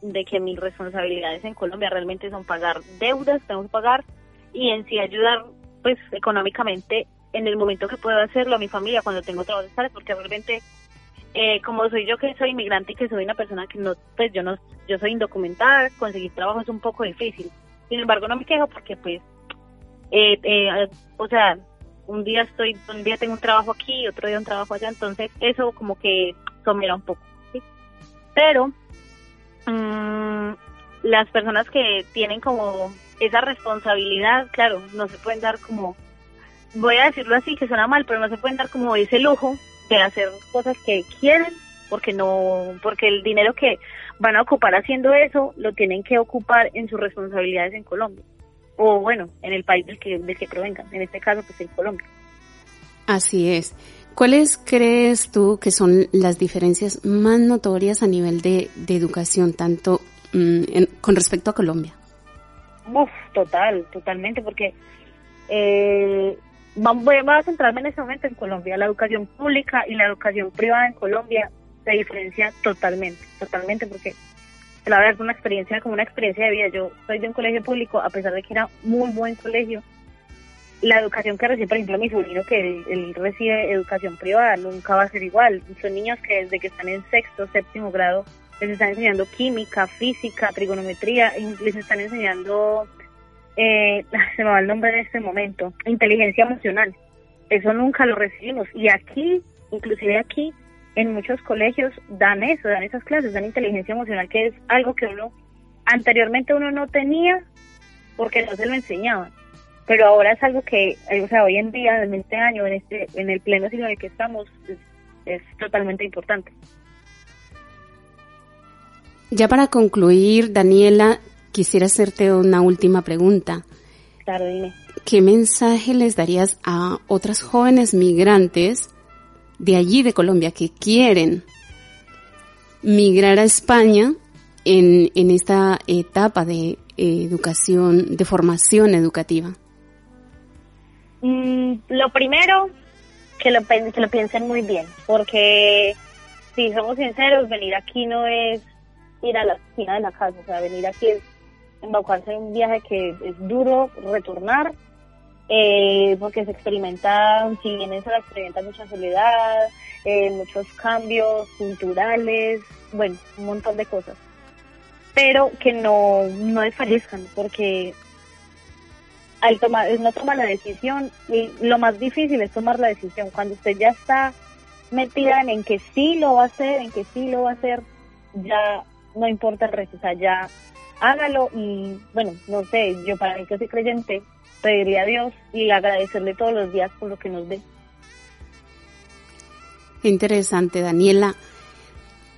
de que mis responsabilidades en Colombia realmente son pagar deudas, tengo que pagar y en sí ayudar pues económicamente en el momento que puedo hacerlo a mi familia cuando tengo trabajo porque realmente eh, como soy yo que soy inmigrante y que soy una persona que no pues yo no yo soy indocumentada conseguir trabajo es un poco difícil sin embargo no me quejo porque pues eh, eh, o sea un día estoy un día tengo un trabajo aquí otro día un trabajo allá entonces eso como que somera un poco ¿sí? pero mmm, las personas que tienen como esa responsabilidad, claro, no se pueden dar como, voy a decirlo así, que suena mal, pero no se pueden dar como ese lujo de hacer cosas que quieren, porque no, porque el dinero que van a ocupar haciendo eso lo tienen que ocupar en sus responsabilidades en Colombia, o bueno, en el país del que, del que provengan, en este caso pues en Colombia. Así es. ¿Cuáles crees tú que son las diferencias más notorias a nivel de, de educación, tanto mm, con respecto a Colombia? Uf, total, totalmente, porque eh, voy a centrarme en este momento en Colombia. La educación pública y la educación privada en Colombia se diferencia totalmente, totalmente, porque la verdad es una experiencia como una experiencia de vida. Yo soy de un colegio público, a pesar de que era muy buen colegio, la educación que recibe, por ejemplo, mi sobrino, que él, recibe educación privada, nunca va a ser igual. Son niños que desde que están en sexto, séptimo grado, les están enseñando química, física, trigonometría, y les están enseñando, eh, [laughs] se me va el nombre en este momento, inteligencia emocional. Eso nunca lo recibimos. Y aquí, inclusive aquí, en muchos colegios dan eso, dan esas clases, dan inteligencia emocional, que es algo que uno anteriormente uno no tenía porque no se lo enseñaban. Pero ahora es algo que, o sea, hoy en día, en este año, en este en el pleno siglo en el que estamos, es, totalmente importante. Ya para concluir, Daniela, quisiera hacerte una última pregunta. Claro, dime. ¿Qué mensaje les darías a otras jóvenes migrantes de allí de Colombia que quieren migrar a España en, en esta etapa de educación, de formación educativa? Mm, lo primero, que lo, que lo piensen muy bien, porque si somos sinceros, venir aquí no es ir a la esquina de la casa, o sea, venir aquí es embarcarse en un viaje que es duro, retornar, eh, porque se experimenta, si bien eso se experimenta mucha soledad, eh, muchos cambios culturales, bueno, un montón de cosas. Pero que no, no desfallezcan, porque al tomar, no toma la decisión, y lo más difícil es tomar la decisión. Cuando usted ya está metida en, que sí lo va a hacer, en que sí lo va a hacer, ya no importa el resto, ya hágalo y bueno, no sé, yo para mí que soy creyente, pediría a Dios y agradecerle todos los días por lo que nos dé. Interesante, Daniela.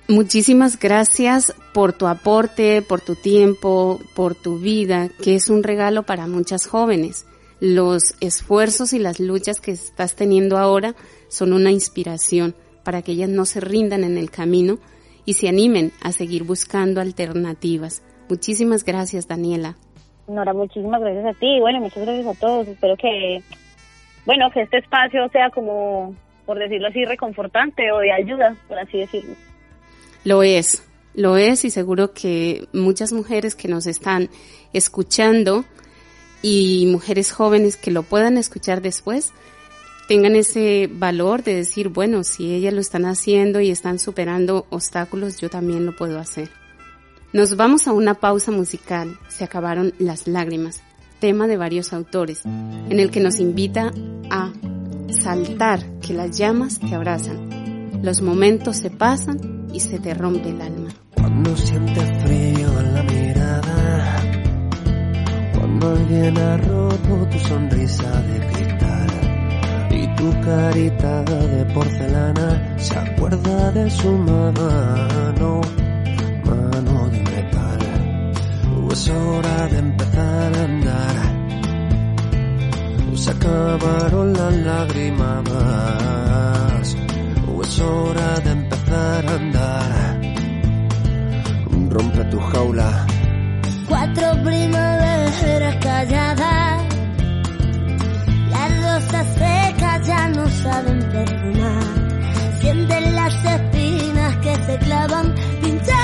Muchísimas gracias por tu aporte, por tu tiempo, por tu vida, que es un regalo para muchas jóvenes. Los esfuerzos y las luchas que estás teniendo ahora son una inspiración para que ellas no se rindan en el camino y se animen a seguir buscando alternativas. Muchísimas gracias, Daniela. Nora, muchísimas gracias a ti. Bueno, muchas gracias a todos. Espero que, bueno, que este espacio sea como, por decirlo así, reconfortante o de ayuda, por así decirlo. Lo es, lo es y seguro que muchas mujeres que nos están escuchando y mujeres jóvenes que lo puedan escuchar después, tengan ese valor de decir, bueno, si ellas lo están haciendo y están superando obstáculos, yo también lo puedo hacer. Nos vamos a una pausa musical, se acabaron las lágrimas, tema de varios autores, en el que nos invita a saltar, que las llamas te abrazan. Los momentos se pasan y se te rompe el alma. Cuando sientes frío en la mirada, cuando alguien ha tu sonrisa de cristal y tu carita de porcelana se acuerda de su mano es hora de empezar a andar. Se acabaron las lágrimas. O es hora de empezar a andar. Rompe tu jaula. Cuatro primaveras calladas. Las rosas secas ya no saben perdonar. Sienten las espinas que se clavan pinchando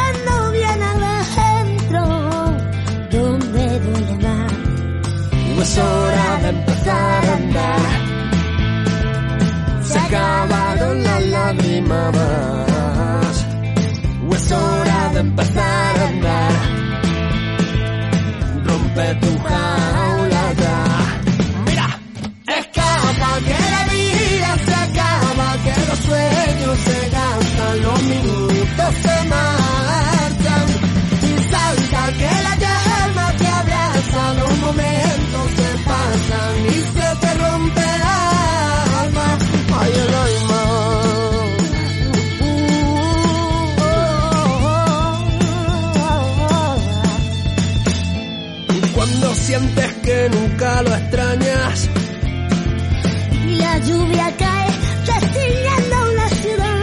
es hora de empezar a andar. Se acabaron las lágrimas. O es hora de empezar a andar. Rompe tu jaula ya. Mira, escapa que la vida se acaba, que los sueños se gastan, los minutos se marchan. Y salta que la llama te abraza los momentos y se te rompe el alma. Ay, el alma. Y cuando sientes que nunca lo extrañas. Y la lluvia cae destiñando una ciudad.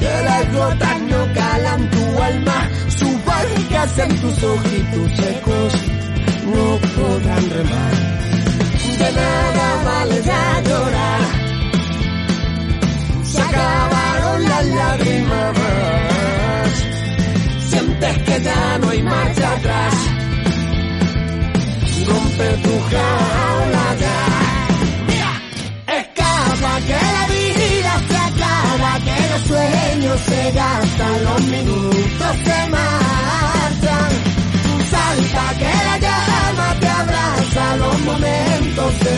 Que las gotas no calan tu alma, su barcas en tus ojitos secos no podrán remar de nada vale ya llorar. Se acabaron las lágrimas. sientes que ya no hay marcha atrás. Rompe tu jaula ya. Escapa que la vida se acaba, que los sueños se gastan, los minutos se marchan.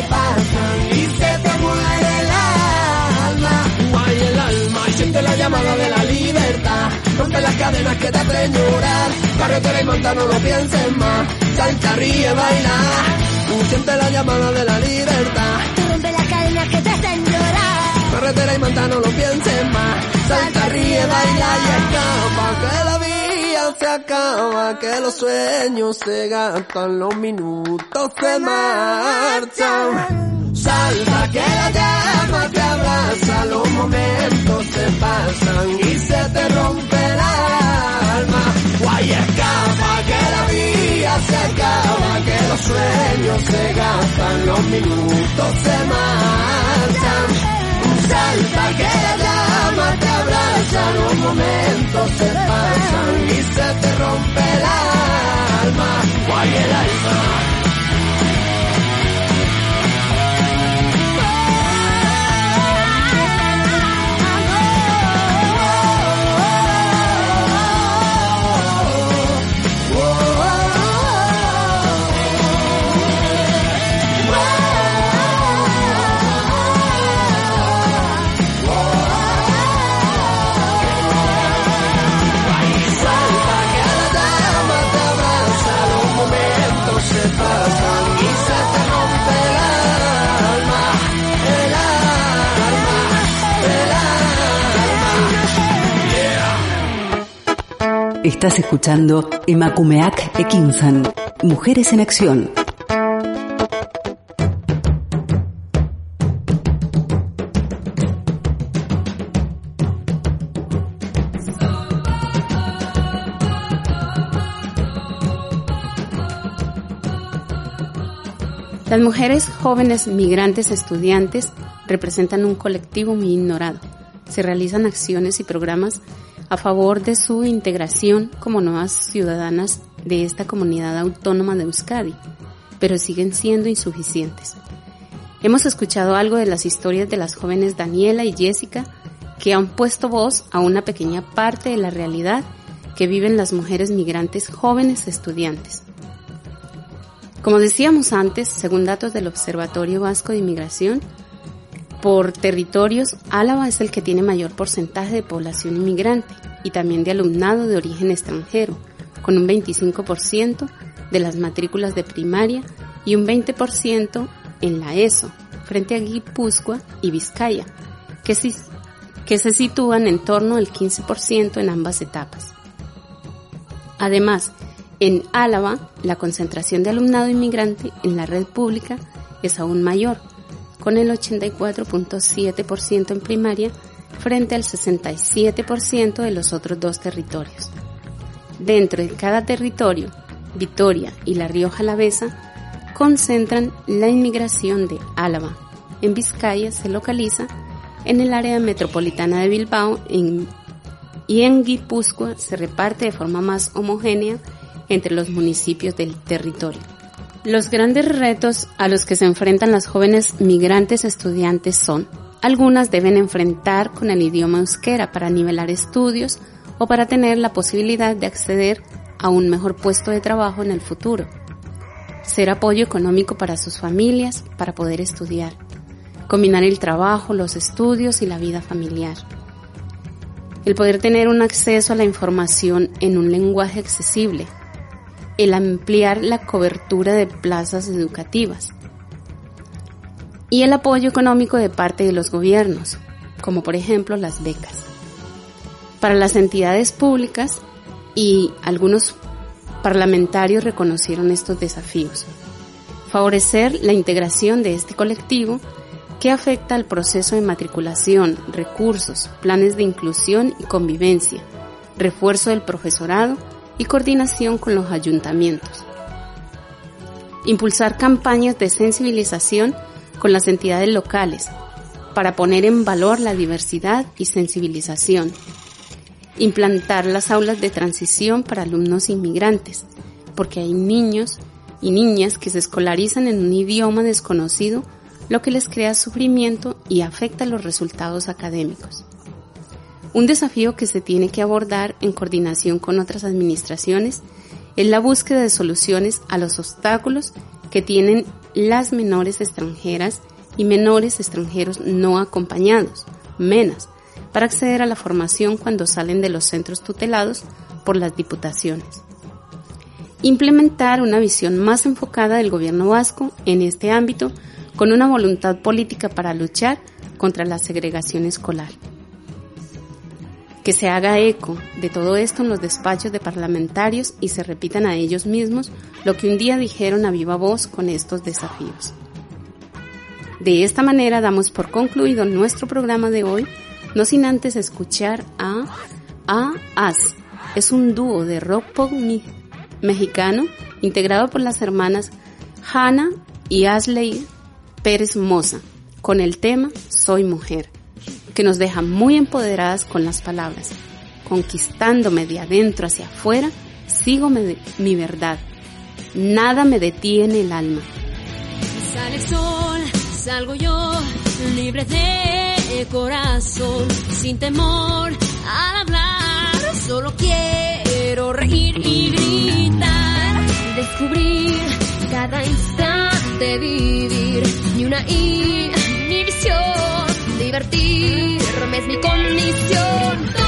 Pasan y se te muere el alma. Guay el alma y siente la llamada de la libertad. Rompe las cadenas que te hacen llorar. Carretera y monta, no lo pienses más. Salta, ríe, baila. Siente la llamada de la libertad. Rompe las cadenas que te hacen llorar. Carretera y monta, no lo pienses más. Salta, ríe, baila y escapa. Que la vida se acaba, que los sueños se gastan, los minutos se marchan. Salta que la llama te abraza, los momentos se pasan y se te rompe el alma. Guay escapa que la vida se acaba, que los sueños se gastan, los minutos se marchan. Salta que la llama abraza, los momentos se pasan y se te rompe el alma. Guay el alma. Estás escuchando Emakumeak Ekinsan, Mujeres en Acción. Las mujeres jóvenes migrantes estudiantes representan un colectivo muy ignorado. Se realizan acciones y programas a favor de su integración como nuevas ciudadanas de esta comunidad autónoma de Euskadi, pero siguen siendo insuficientes. Hemos escuchado algo de las historias de las jóvenes Daniela y Jessica que han puesto voz a una pequeña parte de la realidad que viven las mujeres migrantes jóvenes estudiantes. Como decíamos antes, según datos del Observatorio Vasco de Inmigración, por territorios, Álava es el que tiene mayor porcentaje de población inmigrante y también de alumnado de origen extranjero, con un 25% de las matrículas de primaria y un 20% en la ESO, frente a Guipúzcoa y Vizcaya, que, se sitúan en torno al 15% en ambas etapas. Además, en Álava, la concentración de alumnado inmigrante en la red pública es aún mayor, con el 84.7% en primaria frente al 67% de los otros dos territorios. Dentro de cada territorio, Vitoria y La Rioja Alavesa concentran la inmigración de Álava. En Vizcaya se localiza en el área metropolitana de Bilbao y en Guipúzcoa se reparte de forma más homogénea entre los municipios del territorio. Los grandes retos a los que se enfrentan las jóvenes migrantes estudiantes son, algunas deben enfrentar con el idioma euskera para nivelar estudios o para tener la posibilidad de acceder a un mejor puesto de trabajo en el futuro. Ser apoyo económico para sus familias para poder estudiar. Combinar el trabajo, los estudios y la vida familiar. El poder tener un acceso a la información en un lenguaje accesible. El ampliar la cobertura de plazas educativas. Y el apoyo económico de parte de los gobiernos, como por ejemplo las becas. Para las entidades públicas y algunos parlamentarios reconocieron estos desafíos. Favorecer la integración de este colectivo que afecta al proceso de matriculación, recursos, planes de inclusión y convivencia, refuerzo del profesorado y coordinación con los ayuntamientos. Impulsar campañas de sensibilización con las entidades locales para poner en valor la diversidad y sensibilización. implantar las aulas de transición para alumnos inmigrantes, porque hay niños y niñas que se escolarizan en un idioma desconocido, lo que les crea sufrimiento y afecta los resultados académicos. Un desafío que se tiene que abordar en coordinación con otras administraciones es la búsqueda de soluciones a los obstáculos que tienen las menores extranjeras y menores extranjeros no acompañados, MENAS, para acceder a la formación cuando salen de los centros tutelados por las diputaciones. Implementar una visión más enfocada del gobierno vasco en este ámbito con una voluntad política para luchar contra la segregación escolar. Que se haga eco de todo esto en los despachos de parlamentarios y se repitan a ellos mismos lo que un día dijeron a viva voz con estos desafíos. De esta manera damos por concluido nuestro programa de hoy, no sin antes escuchar a A As. Es un dúo de rock pop mexicano integrado por las hermanas Hannah y Ashley Pérez Moza con el tema Soy Mujer, que nos deja muy empoderadas con las palabras. Conquistándome de adentro hacia afuera, sigo mi verdad. Nada me detiene el alma. Sale el sol, salgo yo, libre de corazón, sin temor al hablar, solo quiero reír y gritar, descubrir cada instante vivir, ni una inhibición, divertirme es mi condición,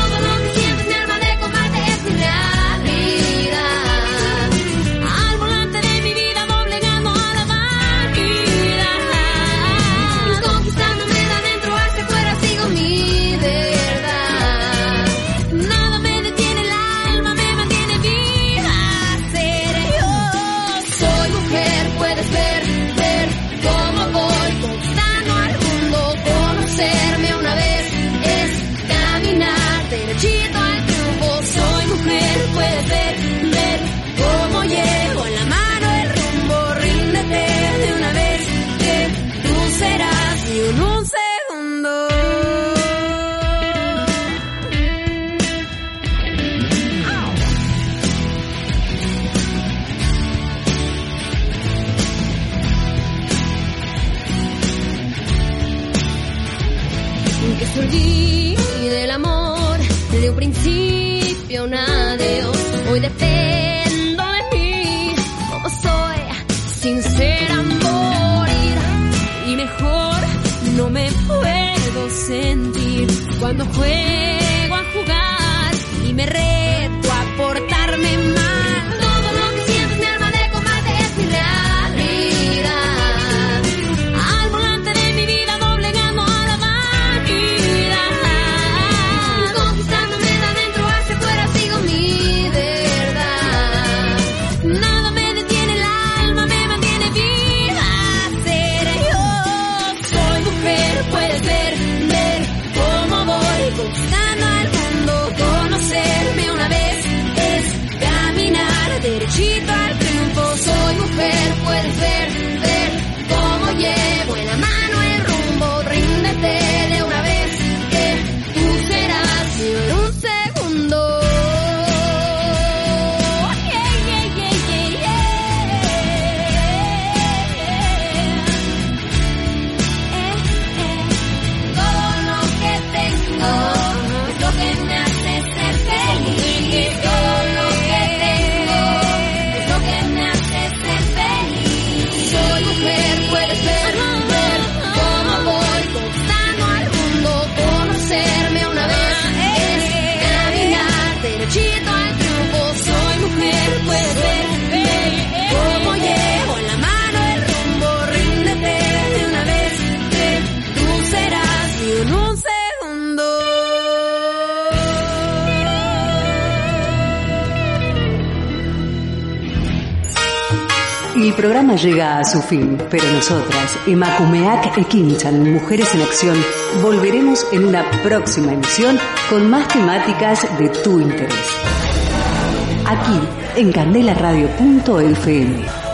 a su fin, pero nosotras, Emakumeak Ekinchan, Mujeres en Acción, volveremos en una próxima emisión con más temáticas de tu interés. Aquí, en candelaradio.fm.